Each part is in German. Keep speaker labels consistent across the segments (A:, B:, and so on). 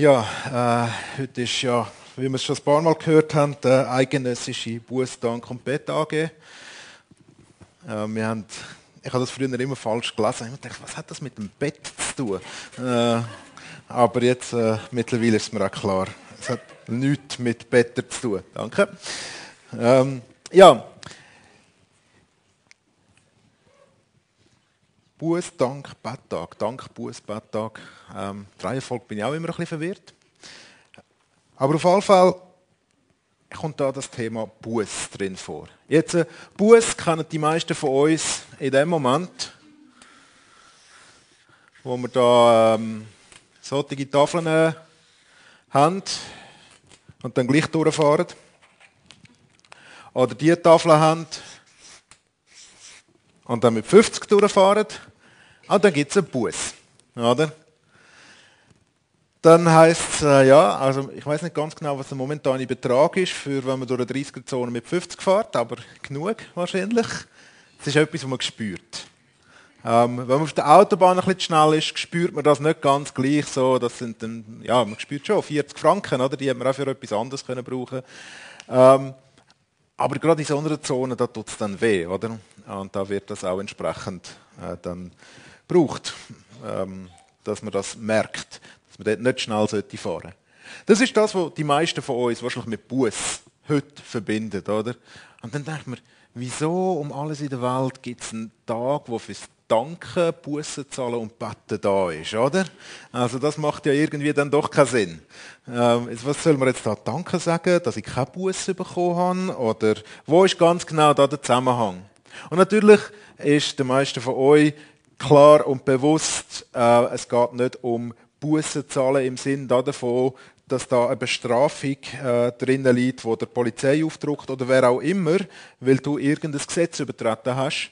A: Ja, äh, heute ist ja, wie wir es schon ein paar Mal gehört haben, der eidgenössische Bußdank und Bett AG. Äh, wir haben, ich habe das früher immer falsch gelesen. Ich dachte, was hat das mit dem Bett zu tun? Äh, aber jetzt äh, mittlerweile ist mir auch klar. Es hat nichts mit Better zu tun. Danke. Ähm, ja, Buß, Dank, Betttag. Dank, Buß, Betttag. Ähm, die Reihenfolge bin ich auch immer ein bisschen verwirrt. Aber auf jeden Fall kommt da das Thema Buß drin vor. Jetzt, äh, Buß kennen die meisten von uns in dem Moment, wo wir da ähm, solche Tafeln äh, haben und dann gleich durchfahren. Oder die Tafeln haben und dann mit 50 durchfahren. Und dann gibt es einen Bus. Oder? Dann heißt es, äh, ja, also ich weiß nicht ganz genau, was der momentane Betrag ist, für wenn man durch eine 30er-Zone mit 50 fährt, aber genug wahrscheinlich. Das ist etwas, was man spürt. Ähm, wenn man auf der Autobahn ein bisschen schnell ist, spürt man das nicht ganz gleich so. Das sind dann, ja, man spürt schon 40 Franken, oder? Die hätte man auch für etwas anderes können brauchen. Ähm, aber gerade in so einer Zone, da tut es dann weh, oder? Und da wird das auch entsprechend äh, dann braucht, ähm, dass man das merkt, dass man dort nicht schnell fahren sollte. Das ist das, was die meisten von uns wahrscheinlich mit Buß heute verbinden, oder? Und dann denkt man, wieso um alles in der Welt gibt es einen Tag, wo fürs Danken, Bussen zahlen und Betten da ist, oder? Also das macht ja irgendwie dann doch keinen Sinn. Ähm, was soll man jetzt da Danke sagen, dass ich keine Busse bekommen habe? Oder wo ist ganz genau da der Zusammenhang? Und natürlich ist der meisten von euch klar und bewusst, äh, es geht nicht um Bussen zahlen im Sinn davon, dass da eine Bestrafung äh, drinnen liegt, wo der Polizei aufdruckt oder wer auch immer, weil du irgendein Gesetz übertreten hast.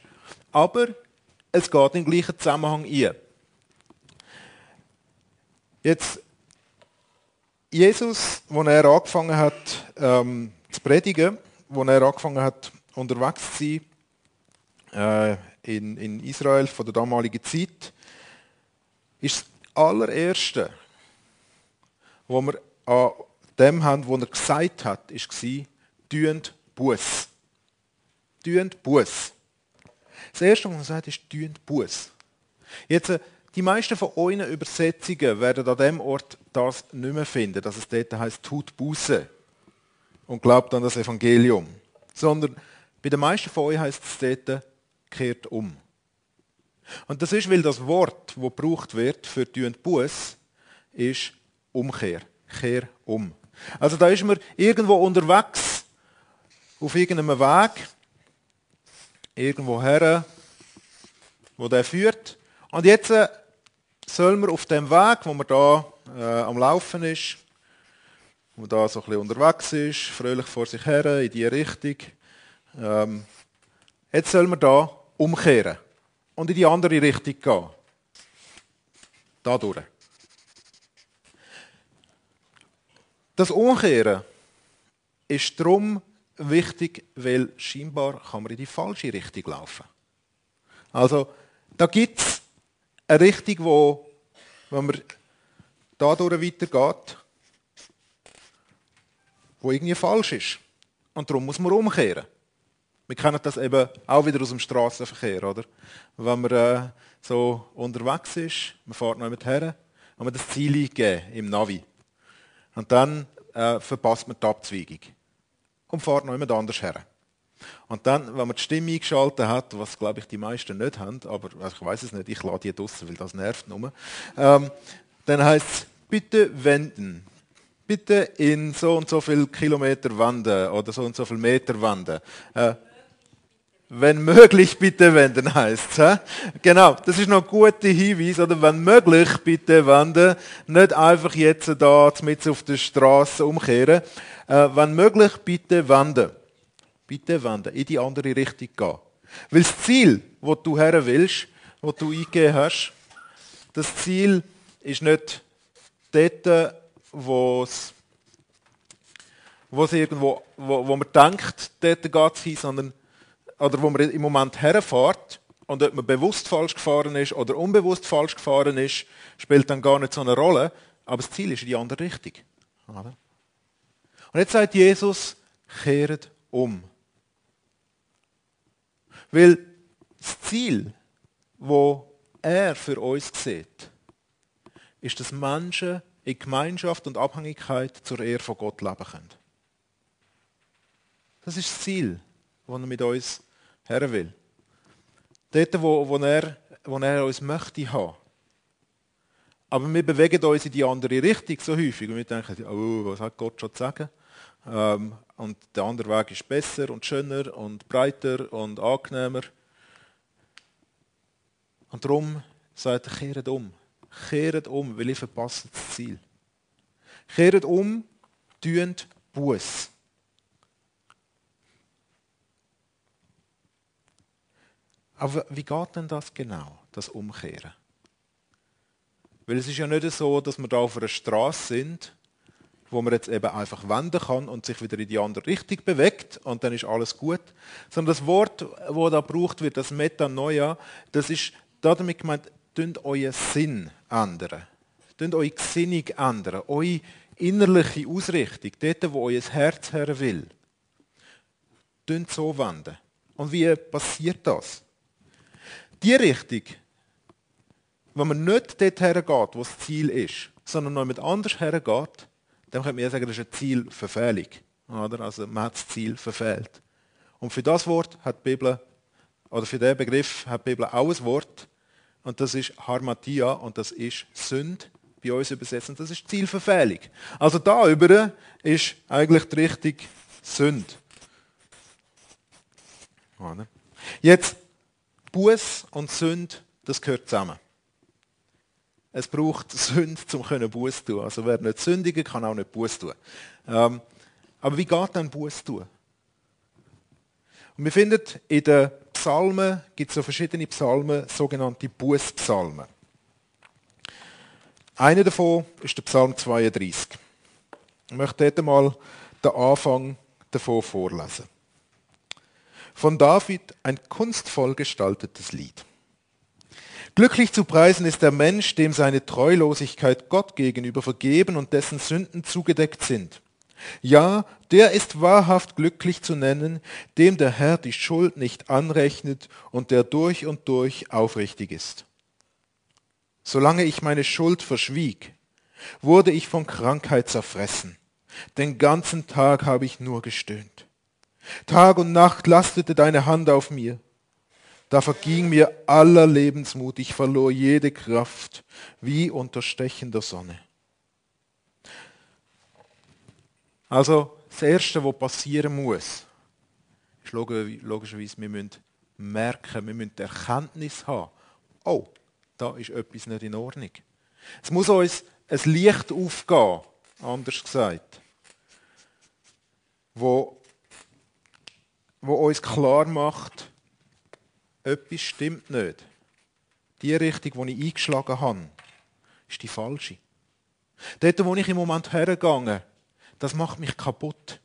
A: Aber es geht im gleichen Zusammenhang ein. Jetzt, Jesus, als er angefangen hat ähm, zu predigen, als er angefangen hat unterwegs zu sein, äh, in, in Israel von der damaligen Zeit, ist das allererste, was wir an dem haben, was er gesagt hat, war, «Tüend Buß». «Tüend Buß». Das erste, was er sagt, ist «Tüend Buß». Jetzt, äh, die meisten von euren Übersetzungen werden an dem Ort das nicht mehr finden, dass es dort heißt «Tut Buße» und glaubt an das Evangelium. Sondern bei den meisten von euch heißt es dort kehrt um. Und das ist, weil das Wort, das gebraucht wird für die und Buß, ist Umkehr. Kehr um. Also da ist man irgendwo unterwegs, auf irgendeinem Weg, irgendwo her, wo der führt. Und jetzt äh, soll man auf dem Weg, wo man da äh, am Laufen ist, wo man da so ein bisschen unterwegs ist, fröhlich vor sich her, in die Richtung, ähm, jetzt soll man da umkehren und in die andere Richtung gehen. Dadurch. Das Umkehren ist darum wichtig, weil scheinbar kann man in die falsche Richtung laufen. Also, da gibt es eine Richtung, wo, wenn man dadurch weitergeht, wo irgendwie falsch ist. Und darum muss man umkehren. Wir kennen das eben auch wieder aus dem Straßenverkehr, oder? Wenn man äh, so unterwegs ist, man fährt noch jemand her und man das Ziel eingeben im Navi. Und dann äh, verpasst man die Abzweigung und fährt noch jemand anders her. Und dann, wenn man die Stimme eingeschaltet hat, was glaube ich die meisten nicht haben, aber also ich weiß es nicht, ich lade die draussen, weil das nervt nur, ähm, dann heißt es, bitte wenden, bitte in so und so viel Kilometer wenden oder so und so viel Meter wenden. Äh, wenn möglich, bitte wenden heißt es. Genau, das ist noch ein guter Hinweis. Oder wenn möglich, bitte wenden. Nicht einfach jetzt da mit auf der Straße umkehren. Äh, wenn möglich, bitte wenden. Bitte wenden. In die andere Richtung gehen. Weil das Ziel, wo du her willst, wo du eingegeben hast, das Ziel ist nicht dort, wo es wo es irgendwo, wo, wo man denkt, dort geht es hin, sondern oder wo man im Moment herfährt und ob man bewusst falsch gefahren ist oder unbewusst falsch gefahren ist, spielt dann gar nicht so eine Rolle. aber das Ziel ist in die andere Richtung. Und jetzt sagt Jesus, kehret um. Weil das Ziel, wo er für uns sieht, ist, dass Menschen in Gemeinschaft und Abhängigkeit zur Ehre von Gott leben können. Das ist das Ziel, das er mit uns her will. Dort, wo, wo, er, wo er uns möchte haben. Aber wir bewegen uns in die andere Richtung so häufig und wir denken, oh, was hat Gott schon zu sagen? Ähm, und der andere Weg ist besser und schöner und breiter und angenehmer. Und darum sagt er, kehret um. Kehret um, weil ihr verpasst das Ziel. Kehret um, tünt Buß. Aber wie geht denn das genau, das Umkehren? Weil es ist ja nicht so, dass wir da auf einer Straße sind, wo man jetzt eben einfach wenden kann und sich wieder in die andere Richtung bewegt und dann ist alles gut. Sondern das Wort, wo da gebraucht wird, das Metanoia, das ist damit gemeint, tünt euren Sinn ändern. Tünt eure Gesinnung ändern, eure innerliche Ausrichtung, dort, wo euer Herz her will. Tünt so wenden. Und wie passiert das? Die Richtung, wenn man nicht dort hergeht, wo das Ziel ist, sondern noch mit anders hergeht, dann könnte man sagen, das ist eine Zielverfehlung. Oder? Also man hat das Ziel verfehlt. Und für das Wort hat die Bibel, oder für diesen Begriff hat die Bibel auch ein Wort, und das ist Harmatia, und das ist Sünd, bei uns übersetzt, und das ist Zielverfehlung. Also da über ist eigentlich die Richtung Sünd. Jetzt, Buß und Sünd, das gehört zusammen. Es braucht Sünde, um Buß zu tun. Also wer nicht sündigen kann auch nicht Buß tun. Ähm, aber wie geht dann Buß tun? Und wir finden in den Psalmen, gibt es so verschiedene Psalmen, sogenannte Bußpsalmen. Einer davon ist der Psalm 32. Ich möchte dort mal den Anfang davon vorlesen. Von David ein kunstvoll gestaltetes Lied. Glücklich zu preisen ist der Mensch, dem seine Treulosigkeit Gott gegenüber vergeben und dessen Sünden zugedeckt sind. Ja, der ist wahrhaft glücklich zu nennen, dem der Herr die Schuld nicht anrechnet und der durch und durch aufrichtig ist. Solange ich meine Schuld verschwieg, wurde ich von Krankheit zerfressen. Den ganzen Tag habe ich nur gestöhnt. Tag und Nacht lastete deine Hand auf mir. Da verging mir aller Lebensmut, ich verlor jede Kraft, wie unter stechender Sonne. Also das Erste, was passieren muss, ist logischerweise, wir müssen merken, wir müssen Erkenntnis haben, oh, da ist etwas nicht in Ordnung. Es muss uns ein Licht aufgehen, anders gesagt, wo, wo uns klar macht, etwas stimmt nicht. Die Richtung, die ich eingeschlagen habe, ist die falsche. Dort, wo ich im Moment hergegangen, das macht mich kaputt.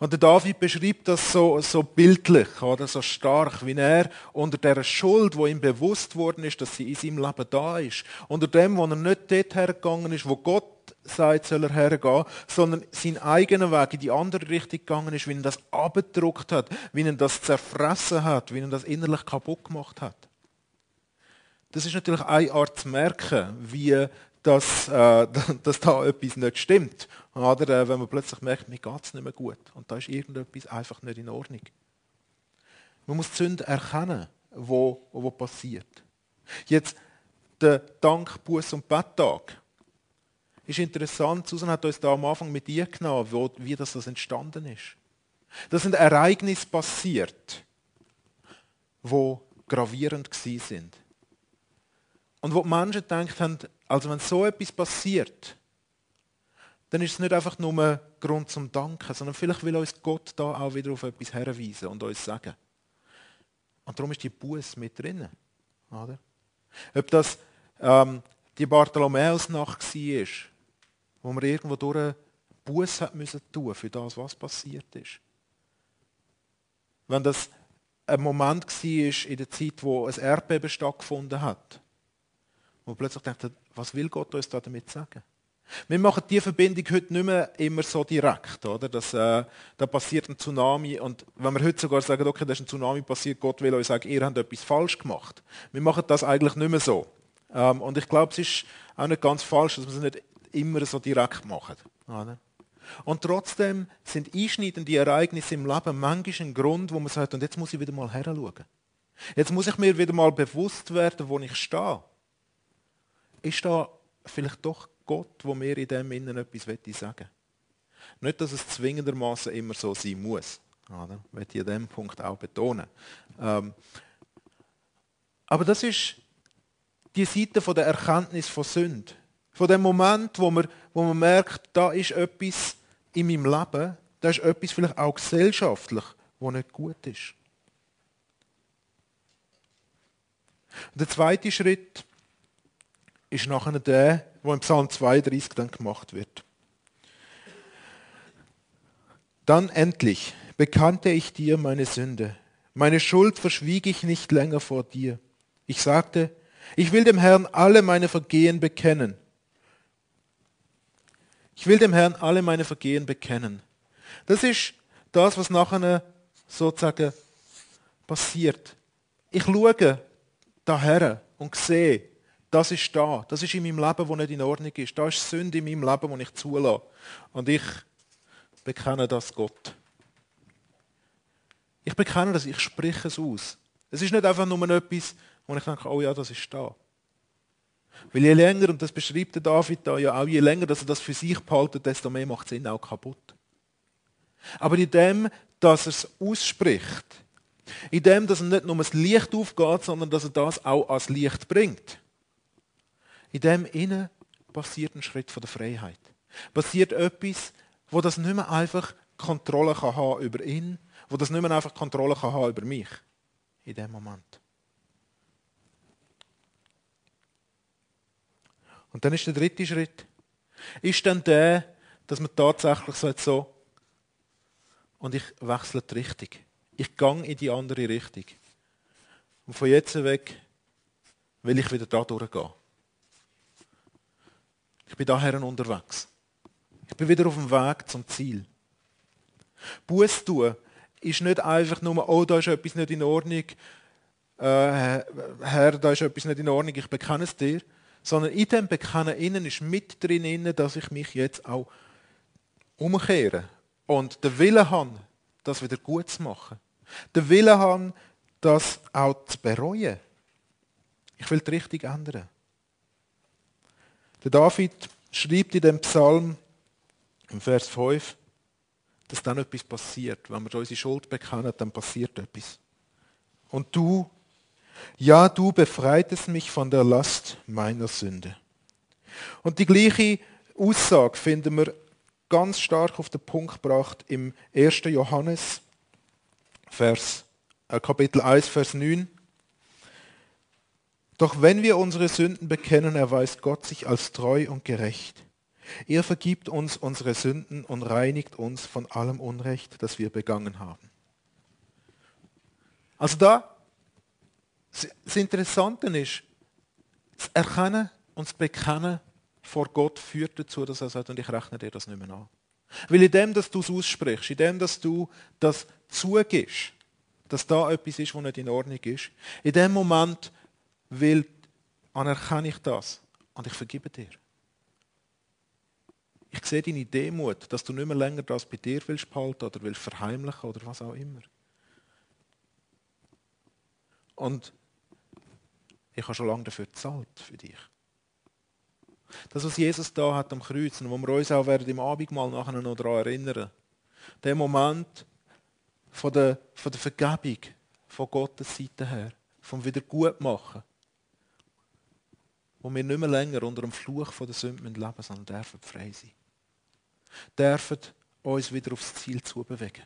A: Und der David beschreibt das so, so bildlich, oder so stark, wie er unter der Schuld, wo ihm bewusst worden ist, dass sie in seinem Leben da ist, unter dem, wo er nicht dort hergegangen ist, wo Gott sagt, soll er hergehen, sondern seinen eigenen Weg in die andere Richtung gegangen ist, wie er das abgedruckt hat, wie er das zerfressen hat, wie er das innerlich kaputt gemacht hat. Das ist natürlich eine Art zu merken, wie dass, äh, dass da etwas nicht stimmt. Oder äh, wenn man plötzlich merkt, mir geht es nicht mehr gut und da ist irgendetwas einfach nicht in Ordnung. Man muss die Sünde erkennen, wo, wo passiert. Jetzt der Dank, Buß und Betttag ist interessant. Susan hat uns da am Anfang mit ihr genommen, wo, wie das, das entstanden ist. Das sind Ereignisse passiert, wo gravierend sind. Und wo die Menschen gedacht haben, also wenn so etwas passiert, dann ist es nicht einfach nur ein Grund zum Danken, sondern vielleicht will uns Gott da auch wieder auf etwas herweisen und uns sagen. Und darum ist die Buße mit drin. Oder? Ob das ähm, die Bartholomäusnacht war, wo man irgendwo durch Buße müssen tun für das, was passiert ist. Wenn das ein Moment war in der Zeit, wo ein Erdbeben stattgefunden hat, wo man plötzlich denkt, was will Gott uns da damit sagen? Wir machen die Verbindung heute nicht mehr immer so direkt, oder? Dass, äh, da passiert ein Tsunami und wenn wir heute sogar sagen, okay, da ist ein Tsunami passiert, Gott will euch sagen, ihr habt etwas falsch gemacht. Wir machen das eigentlich nicht mehr so. Ähm, und ich glaube, es ist auch nicht ganz falsch, dass wir es nicht immer so direkt machen. Oder? Und trotzdem sind einschneidende Ereignisse im Leben manchmal ein Grund, wo man sagt, und jetzt muss ich wieder mal heranschauen. Jetzt muss ich mir wieder mal bewusst werden, wo ich stehe. Ist da vielleicht doch Gott, wo mir in dem Innen etwas sagen will? Nicht, dass es zwingendermaßen immer so sein muss. Oder? Möchte ich an diesem Punkt auch betonen. Ähm, aber das ist die Seite von der Erkenntnis von Sünde. Von dem Moment, wo man, wo man merkt, da ist etwas in meinem Leben, da ist etwas vielleicht auch gesellschaftlich, wo nicht gut ist. Und der zweite Schritt ist nachher der, wo im Psalm 32 dann gemacht wird. Dann endlich bekannte ich dir meine Sünde. Meine Schuld verschwieg ich nicht länger vor dir. Ich sagte, ich will dem Herrn alle meine Vergehen bekennen. Ich will dem Herrn alle meine Vergehen bekennen. Das ist das, was nachher sozusagen passiert. Ich schaue daher und sehe, das ist da. Das ist in meinem Leben, wo nicht in Ordnung ist. Da ist Sünde in meinem Leben, wo ich zulasse. Und ich bekenne das Gott. Ich bekenne das, ich spreche es aus. Es ist nicht einfach nur etwas, wo ich denke, oh ja, das ist da. Weil je länger, und das beschreibt der David da ja auch, je länger, dass er das für sich behaltet, desto mehr macht es ihn auch kaputt. Aber in dem, dass er es ausspricht, in dem, dass er nicht nur das Licht aufgeht, sondern dass er das auch als Licht bringt, in dem innen passiert ein Schritt von der Freiheit. Passiert etwas, wo das nicht mehr einfach Kontrolle kann haben über ihn, wo das nicht mehr einfach Kontrolle kann haben über mich. In dem Moment. Und dann ist der dritte Schritt, ist dann der, dass man tatsächlich sagt so, und ich wechsle die Richtung. Ich gehe in die andere Richtung. Und von jetzt weg will ich wieder da durchgehen. Ich bin daher unterwegs. Ich bin wieder auf dem Weg zum Ziel. Buß tun ist nicht einfach nur, oh, da ist etwas nicht in Ordnung, äh, Herr, da ist etwas nicht in Ordnung, ich bekenne es dir, sondern in dem Bekennen innen ist mit drin, dass ich mich jetzt auch umkehre und den Willen habe, das wieder gut zu machen. Den Willen habe, das auch zu bereuen. Ich will die Richtung ändern. Der David schreibt in dem Psalm im Vers 5, dass dann etwas passiert. Wenn wir unsere Schuld bekennen, dann passiert etwas. Und du, ja, du befreitest mich von der Last meiner Sünde. Und die gleiche Aussage finden wir ganz stark auf den Punkt gebracht im 1. Johannes, Vers, äh, Kapitel 1, Vers 9. Doch wenn wir unsere Sünden bekennen, erweist Gott sich als treu und gerecht. Er vergibt uns unsere Sünden und reinigt uns von allem Unrecht, das wir begangen haben. Also da das Interessante ist, das Erkennen und das Bekennen vor Gott führt dazu, dass er sagt, und ich rechne dir das nicht mehr an. Weil in dem, dass du es aussprichst, in dem, dass du das zugibst, dass da etwas ist, was nicht in Ordnung ist, in dem Moment will, anerkenne ich das und ich vergebe dir. Ich sehe deine Demut, dass du nicht mehr länger das bei dir willst behalten oder willst verheimlichen oder was auch immer. Und ich habe schon lange dafür gezahlt, für dich. Das, was Jesus da hat am Kreuz, und wo wir uns auch werden im Abendmahl nachher noch daran erinnern, der Moment von der, von der Vergebung von Gottes Seite her, vom Wiedergutmachen, wo wir nicht mehr länger unter dem Fluch von der Sünde leben sondern dürfen frei sein. Dürfen uns wieder aufs Ziel zu bewegen.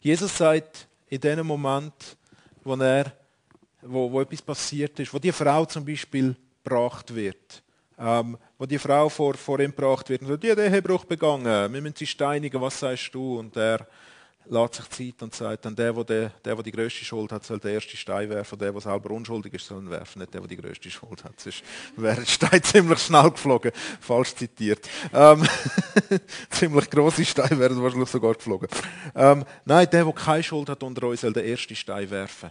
A: Jesus sagt in dem Moment, wo er wo, wo etwas passiert ist, wo die Frau zum Beispiel gebracht wird, ähm, wo die Frau vor, vor ihm gebracht wird und sagt, die hat Ehebruch begangen, wir müssen sie steinigen, was sagst du? Und er lässt sich Zeit und sagt dann, der, der, der, der die größte Schuld hat, soll den ersten Stein werfen, der, der selber unschuldig ist, soll ihn werfen, nicht der, der die größte Schuld hat. Sonst wäre der Stein ziemlich schnell geflogen, falsch zitiert. Ähm, ziemlich große Steine wären wahrscheinlich sogar geflogen. Ähm, nein, der, der keine Schuld hat unter uns, soll den ersten Stein werfen.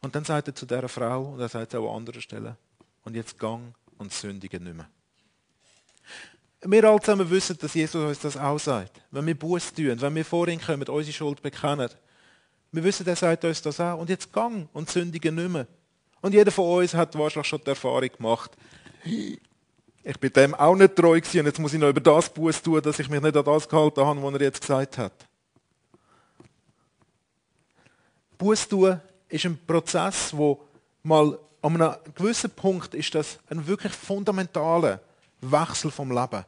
A: Und dann sagt er zu dieser Frau, und er sagt es auch an anderen Stellen, und jetzt gang und sündige nicht mehr. Wir alle zusammen wissen, dass Jesus uns das auch sagt. Wenn wir Buß tun, wenn wir vor ihn kommen, unsere Schuld bekennen. Wir wissen, er sagt uns das auch. Und jetzt gang und sündige nicht mehr. Und jeder von uns hat wahrscheinlich schon die Erfahrung gemacht, ich bin dem auch nicht treu gewesen und jetzt muss ich noch über das Buß tun, dass ich mich nicht an das gehalten habe, was er jetzt gesagt hat. Buß tun ist ein Prozess, wo mal an einem gewissen Punkt ist das ein wirklich fundamentaler Wechsel vom Leben.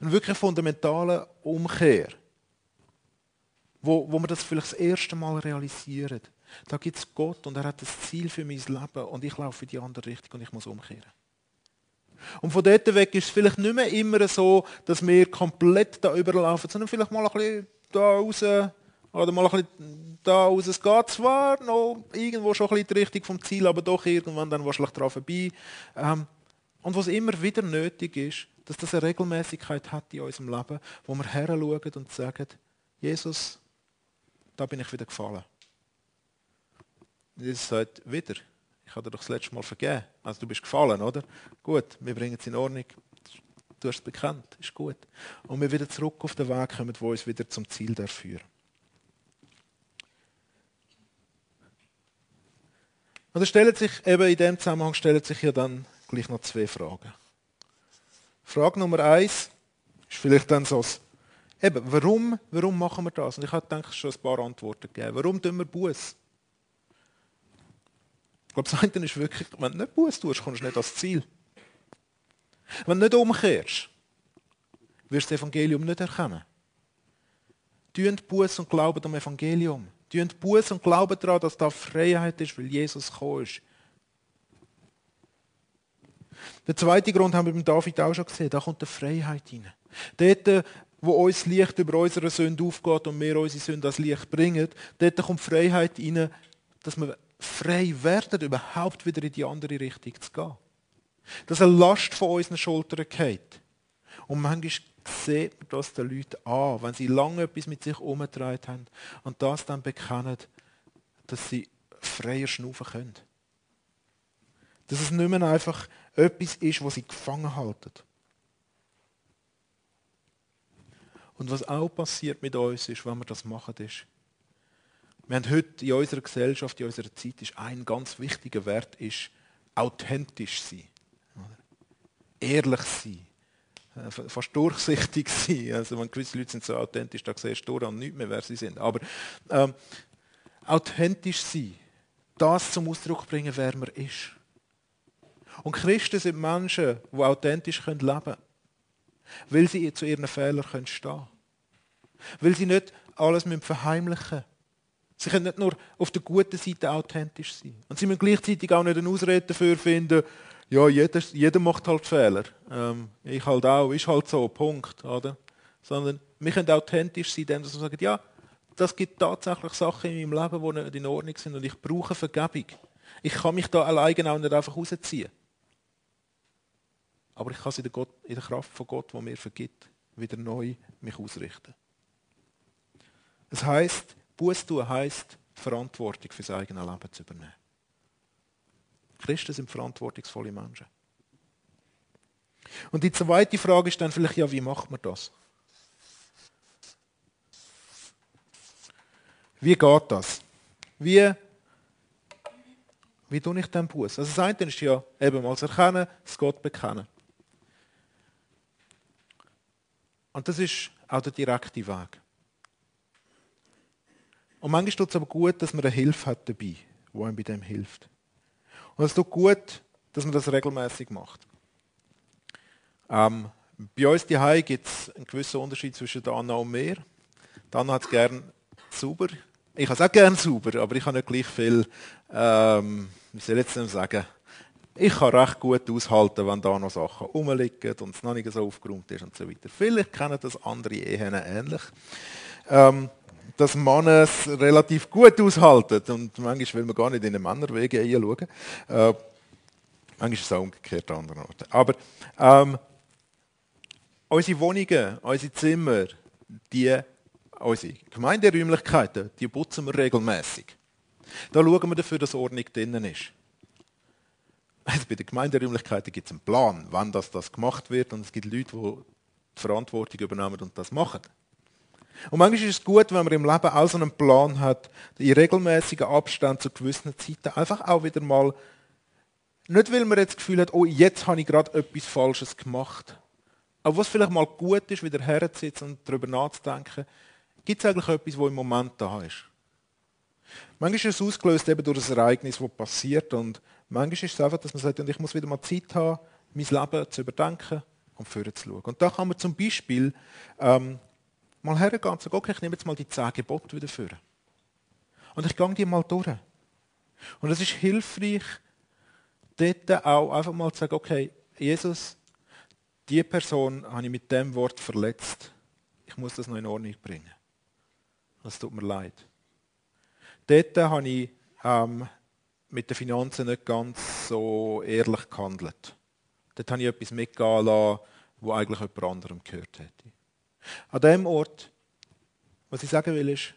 A: Ein wirklich fundamentaler Umkehr. Wo, wo wir das vielleicht das erste Mal realisieren. Da gibt es Gott und er hat das Ziel für mein Leben und ich laufe in die andere Richtung und ich muss umkehren. Und von dort weg ist es vielleicht nicht mehr immer so, dass wir komplett da überlaufen, sondern vielleicht mal ein bisschen da raus oder mal ein bisschen da raus. Es geht zwar noch irgendwo schon ein bisschen in die Richtung vom Ziel, aber doch irgendwann dann wahrscheinlich dran vorbei. Ähm, und was immer wieder nötig ist, dass das eine Regelmäßigkeit hat in unserem Leben, wo wir heranschauen und sagen, Jesus, da bin ich wieder gefallen. Jesus sagt, wieder, ich habe dir doch das letzte Mal vergeben. Also du bist gefallen, oder? Gut, wir bringen es in Ordnung. Du hast es bekannt, ist gut. Und wir wieder zurück auf den Weg kommen, wo uns wieder zum Ziel führen. Und da stellt sich eben in dem Zusammenhang stellt sich ja dann gleich noch zwei Fragen. Frage Nummer eins ist vielleicht dann so, eben, warum, warum machen wir das? Und ich habe denke schon ein paar Antworten gegeben. Warum tun wir Buß? Ich glaube, das eine ist wirklich, wenn du nicht Buß tust, kommst du nicht ans Ziel. Wenn du nicht umkehrst, wirst du das Evangelium nicht erkennen. Tun Buß und glauben am Evangelium. Tun Buß und glauben daran, dass da Freiheit ist, weil Jesus gekommen ist. Der zweite Grund haben wir beim David auch schon gesehen. Da kommt die Freiheit rein. Dort, wo uns Licht über unsere Sünde aufgeht und wir unsere Sünde als Licht bringen, dort kommt Freiheit rein, dass wir frei werden, überhaupt wieder in die andere Richtung zu gehen. Dass eine Last von unseren Schultern geht. Und manchmal sieht man das den Leuten an, wenn sie lange etwas mit sich umgetragen haben und das dann bekennen, dass sie freier schnaufen können. Dass es nicht mehr einfach etwas ist, was sie gefangen halten. Und was auch passiert mit uns ist, wenn wir das machen, ist, wir haben heute in unserer Gesellschaft, in unserer Zeit, ist ein ganz wichtiger Wert, ist authentisch sein. Ehrlich sein. Äh, fast durchsichtig sein. Also wenn gewisse Leute sind so authentisch, da siehst du dann nicht mehr, wer sie sind. Aber ähm, authentisch sein. Das zum Ausdruck bringen, wer man ist. Und Christen sind Menschen, die authentisch leben können. Weil sie zu ihren Fehlern stehen können. Weil sie nicht alles verheimlichen müssen. Sie können nicht nur auf der guten Seite authentisch sein. Und sie müssen gleichzeitig auch nicht eine Ausrede dafür finden, ja, jeder, jeder macht halt Fehler. Ähm, ich halt auch, ist halt so, Punkt. Oder? Sondern wir können authentisch sein, indem wir sagen, ja, das gibt tatsächlich Sachen in meinem Leben, die nicht in Ordnung sind und ich brauche Vergebung. Ich kann mich da alleine auch nicht einfach rausziehen. Aber ich kann es in der, Gott, in der Kraft von Gott, der mir vergibt, wieder neu mich ausrichten. Es heißt, Buß tun heisst, Verantwortung für sein eigenes Leben zu übernehmen. Christen sind verantwortungsvolle Menschen. Und die zweite Frage ist dann vielleicht, ja, wie macht man das? Wie geht das? Wie, wie tue ich den Buß? Also das eine ist ja eben mal erkennen, es Gott bekennen. Und das ist auch der direkte Weg. Und manchmal tut es aber gut, dass man eine Hilfe hat dabei, die einem bei dem hilft. Und es tut gut, dass man das regelmäßig macht. Ähm, bei uns die gibt es einen gewissen Unterschied zwischen Anna und mir. Anna hat es gerne sauber. Ich habe es auch gerne sauber, aber ich habe nicht gleich viel, ähm, wie soll ich jetzt sagen, ich kann recht gut aushalten, wenn da noch Sachen rumliegen und es noch nicht so aufgeräumt ist und so weiter. Vielleicht kennen das andere Ehen ähnlich. Ähm, dass Männer es relativ gut aushalten. Und manchmal will man gar nicht in den Männerwege schauen. Äh, manchmal ist es auch umgekehrt an anderen Orten. Aber ähm, unsere Wohnungen, unsere Zimmer, die, unsere Gemeinderäumlichkeiten, die putzen wir regelmäßig. Da schauen wir dafür, dass Ordnung drinnen ist. Also bei den Gemeinderäumlichkeiten gibt es einen Plan, wann das, das gemacht wird und es gibt Leute, die die Verantwortung übernehmen und das machen. Und manchmal ist es gut, wenn man im Leben auch so einen Plan hat, in regelmäßigen Abständen zu gewissen Zeiten einfach auch wieder mal, nicht weil man jetzt das Gefühl hat, oh, jetzt habe ich gerade etwas Falsches gemacht, aber was vielleicht mal gut ist, wieder herzusitzen und darüber nachzudenken, gibt es eigentlich etwas, was im Moment da ist. Manchmal ist es ausgelöst eben durch ein Ereignis, das passiert und manchmal ist es einfach, dass man sagt, ich muss wieder mal Zeit haben, mein Leben zu überdenken und vorher zu schauen. Und da kann man zum Beispiel ähm, mal hergehen und sagen, okay, ich nehme jetzt mal die zehn Gebote wieder vor. Und ich gehe die mal durch. Und es ist hilfreich, dort auch einfach mal zu sagen, okay, Jesus, die Person habe ich mit dem Wort verletzt. Ich muss das noch in Ordnung bringen. Das tut mir leid. Dort habe ich ähm, mit den Finanzen nicht ganz so ehrlich gehandelt. Dort habe ich etwas mitgehen lassen, was eigentlich jemand anderem gehört hätte. An dem Ort, was ich sagen will, ist,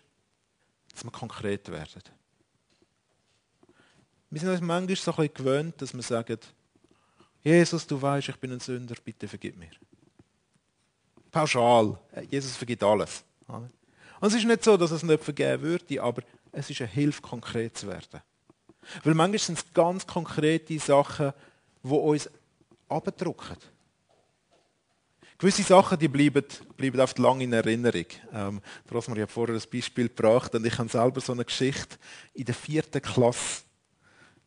A: dass wir konkret werden. Wir sind uns manchmal so ein bisschen gewöhnt, dass wir sagen, Jesus, du weißt, ich bin ein Sünder, bitte vergib mir. Pauschal. Jesus vergibt alles. Und es ist nicht so, dass es nicht vergeben würde, aber es ist eine Hilfe, konkret zu werden. Weil manchmal sind es ganz konkrete Sachen, die uns abdrucken. Gewisse Sachen die bleiben, bleiben oft lang in Erinnerung. Ähm, Rosmarie hat vorher ein Beispiel gebracht und ich habe selber so eine Geschichte. In der vierten Klasse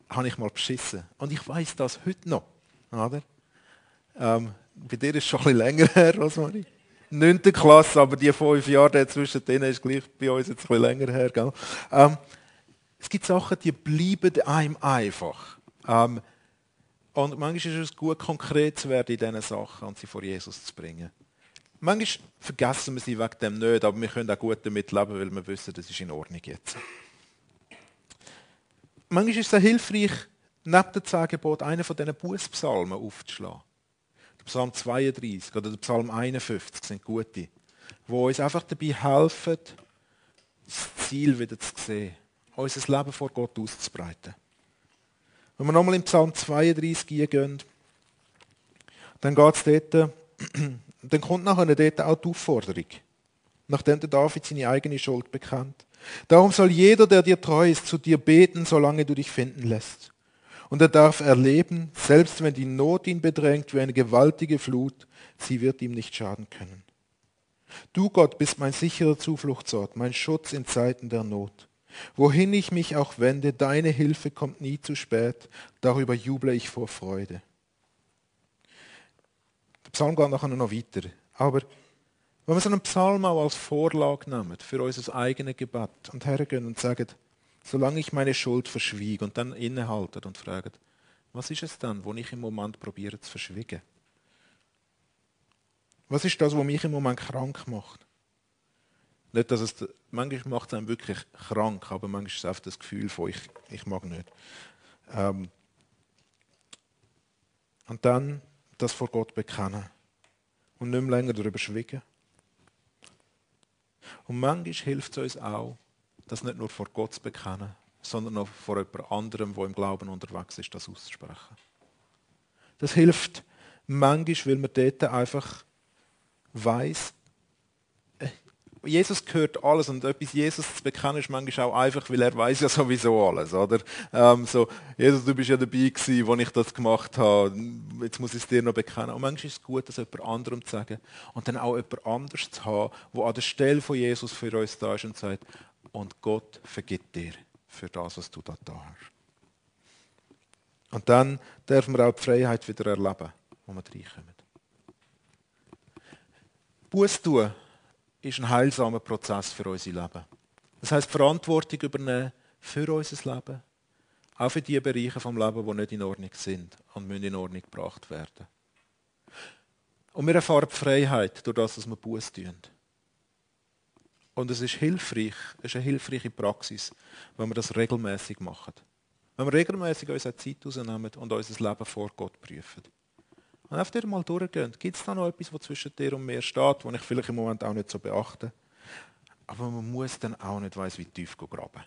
A: habe ich mal beschissen. Und ich weiß das heute noch. Oder? Ähm, bei dir ist es schon ein bisschen länger her, Rosmarie. 9. Klasse, aber die fünf Jahre dazwischen denen ist gleich bei uns jetzt ein länger her. Gell? Ähm, es gibt Sachen, die bleiben einem einfach. Ähm, und manchmal ist es gut, konkret zu werden in diesen Sachen und sie vor Jesus zu bringen. Manchmal vergessen wir sie wegen dem nicht, aber wir können auch gut damit leben, weil wir wissen, das ist in Ordnung jetzt. Manchmal ist es auch hilfreich, neben dem Zehngebot einen von diesen Bußpsalmen aufzuschlagen. Psalm 32 oder der Psalm 51 sind gute, wo uns einfach dabei helfen, das Ziel wieder zu sehen, unser Leben vor Gott auszubreiten. Wenn wir nochmal im Psalm 32 gehen, dann geht es dort, dann kommt nachher dort auch die Aufforderung, nachdem der David seine eigene Schuld bekannt. Darum soll jeder, der dir treu ist, zu dir beten, solange du dich finden lässt. Und er darf erleben, selbst wenn die Not ihn bedrängt wie eine gewaltige Flut, sie wird ihm nicht schaden können. Du Gott bist mein sicherer Zufluchtsort, mein Schutz in Zeiten der Not. Wohin ich mich auch wende, deine Hilfe kommt nie zu spät, darüber juble ich vor Freude. Der Psalm geht nachher noch weiter. Aber wenn wir so einen Psalm auch als Vorlage nehmen für unser eigenes Gebet und hergehen und sagen, solange ich meine Schuld verschwieg und dann innehalten und fragen, was ist es dann, wo ich im Moment probiere zu verschwiegen? Was ist das, was mich im Moment krank macht? Nicht, dass es, manchmal macht es einem wirklich krank, aber manchmal ist es einfach das Gefühl von, ich, ich mag nicht. Ähm, und dann das vor Gott bekennen und nicht mehr länger darüber schwiegen. Und manchmal hilft es uns auch, das nicht nur vor Gott zu bekennen, sondern auch vor jemand anderem, der im Glauben unterwegs ist, das auszusprechen. Das hilft manchmal, weil man dort einfach weiß, Jesus gehört alles und etwas Jesus zu bekennen ist manchmal auch einfach, weil er weiß ja sowieso alles, oder? Ähm, so, Jesus, du bist ja dabei gewesen, als ich das gemacht habe, jetzt muss ich es dir noch bekennen. Und manchmal ist es gut, das jemand anderem zu sagen und dann auch jemand anderes zu haben, wo an der Stelle von Jesus für uns da ist und sagt, und Gott vergibt dir für das, was du da, hast. Und dann dürfen wir auch die Freiheit wieder erleben, wo wir reinkommen. Buß tun ist ein heilsamer Prozess für unser Leben. Das heißt Verantwortung übernehmen für unser Leben, auch für die Bereiche vom Leben, die nicht in Ordnung sind und müssen in Ordnung gebracht werden. Und wir erfahren die Freiheit durch das, was wir Buß tun. Und es ist hilfreich, es ist eine hilfreiche Praxis, wenn wir das regelmäßig machen. Wenn wir regelmäßig unsere Zeit rausnehmen und unser Leben vor Gott prüfen. Und einfach dir mal durchgehen. Gibt es da noch etwas, was zwischen dir und mir steht, was ich vielleicht im Moment auch nicht so beachte? Aber man muss dann auch nicht weiss, wie tief graben.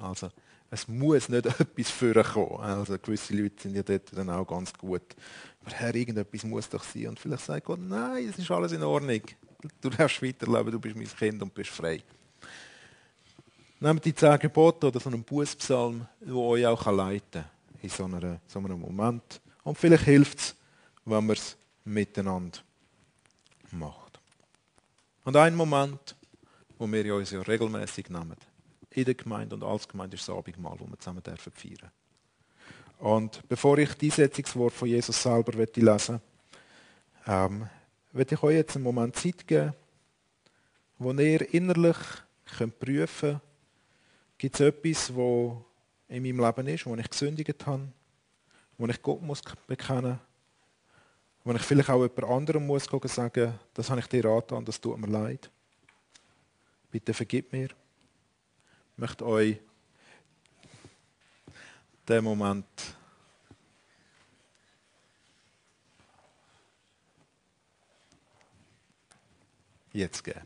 A: Also, es muss nicht etwas vorkommen. Also, gewisse Leute sind ja dort dann auch ganz gut. Aber Herr, irgendetwas muss doch sein. Und vielleicht sagt Gott, nein, es ist alles in Ordnung. Du darfst weiterleben, du bist mein Kind und bist frei. Nehmt die zehn Gebote oder so einen Bußpsalm, der euch auch leiten kann in so, einer, so einem Moment. Und vielleicht hilft es, wenn man es miteinander macht. Und ein Moment, wo wir uns ja regelmäßig nehmen, in der Gemeinde und als Gemeinde ist das Abendmahl, wo wir zusammen dürfen feiern. Und bevor ich die Setzungswort von Jesus selber lesen ähm, werde ich euch jetzt einen Moment Zeit geben, wo ihr innerlich könnt prüfen könnt, gibt es etwas, wo in meinem Leben ist, wo ich gesündigt habe, wo ich Gott muss bekennen wo ich vielleicht auch jemand anderem muss sagen, das habe ich dir angetan, das tut mir leid. Bitte vergib mir. Ich möchte euch den Moment jetzt geben.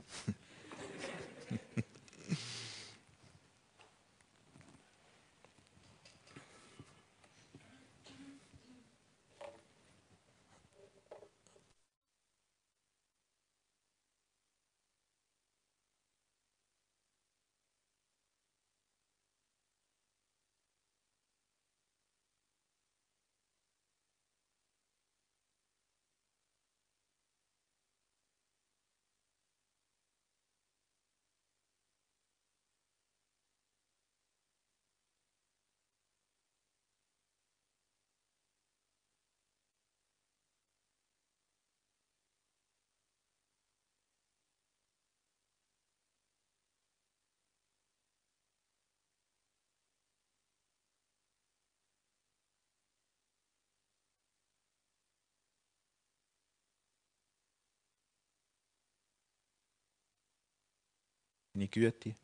A: Deine Güte,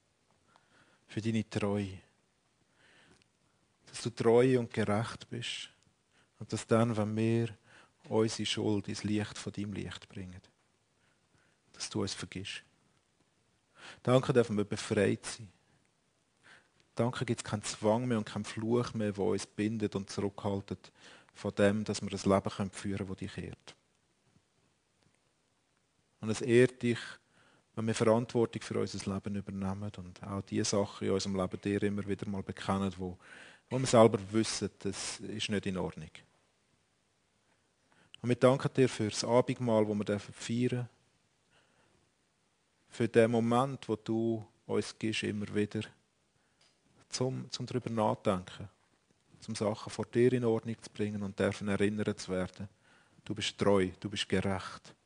A: für deine Treue. Dass du treu und gerecht bist. Und dass dann, wenn wir unsere Schuld ins Licht von deinem Licht bringen, dass du uns vergisst. Danke dürfen wir befreit sein. Danke gibt es keinen Zwang mehr und keinen Fluch mehr, der uns bindet und zurückhaltet von dem, dass wir ein Leben führen können, das dich ehrt. Und es ehrt dich, wenn wir Verantwortung für unser Leben übernehmen und auch die Sachen in unserem Leben dir immer wieder mal bekennen, wo, wo wir selber wissen, das ist nicht in Ordnung. Und wir danken dir für das Abendmahl, das wir feiern dürfen. Für den Moment, wo du uns gibst, immer wieder, zum, zum darüber nachdenken, zum Sachen vor dir in Ordnung zu bringen und dürfen erinnert zu werden. Du bist treu, du bist gerecht.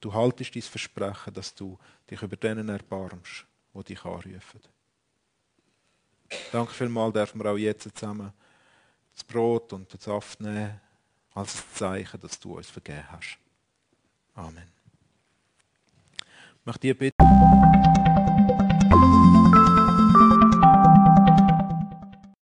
A: Du haltest dein Versprechen, dass du dich über denen erbarmst, die dich anrufen. Danke vielmals, dürfen wir auch jetzt zusammen das Brot und den Saft nehmen, als ein Zeichen, dass du uns vergeben hast. Amen. Ich möchte dir bitten,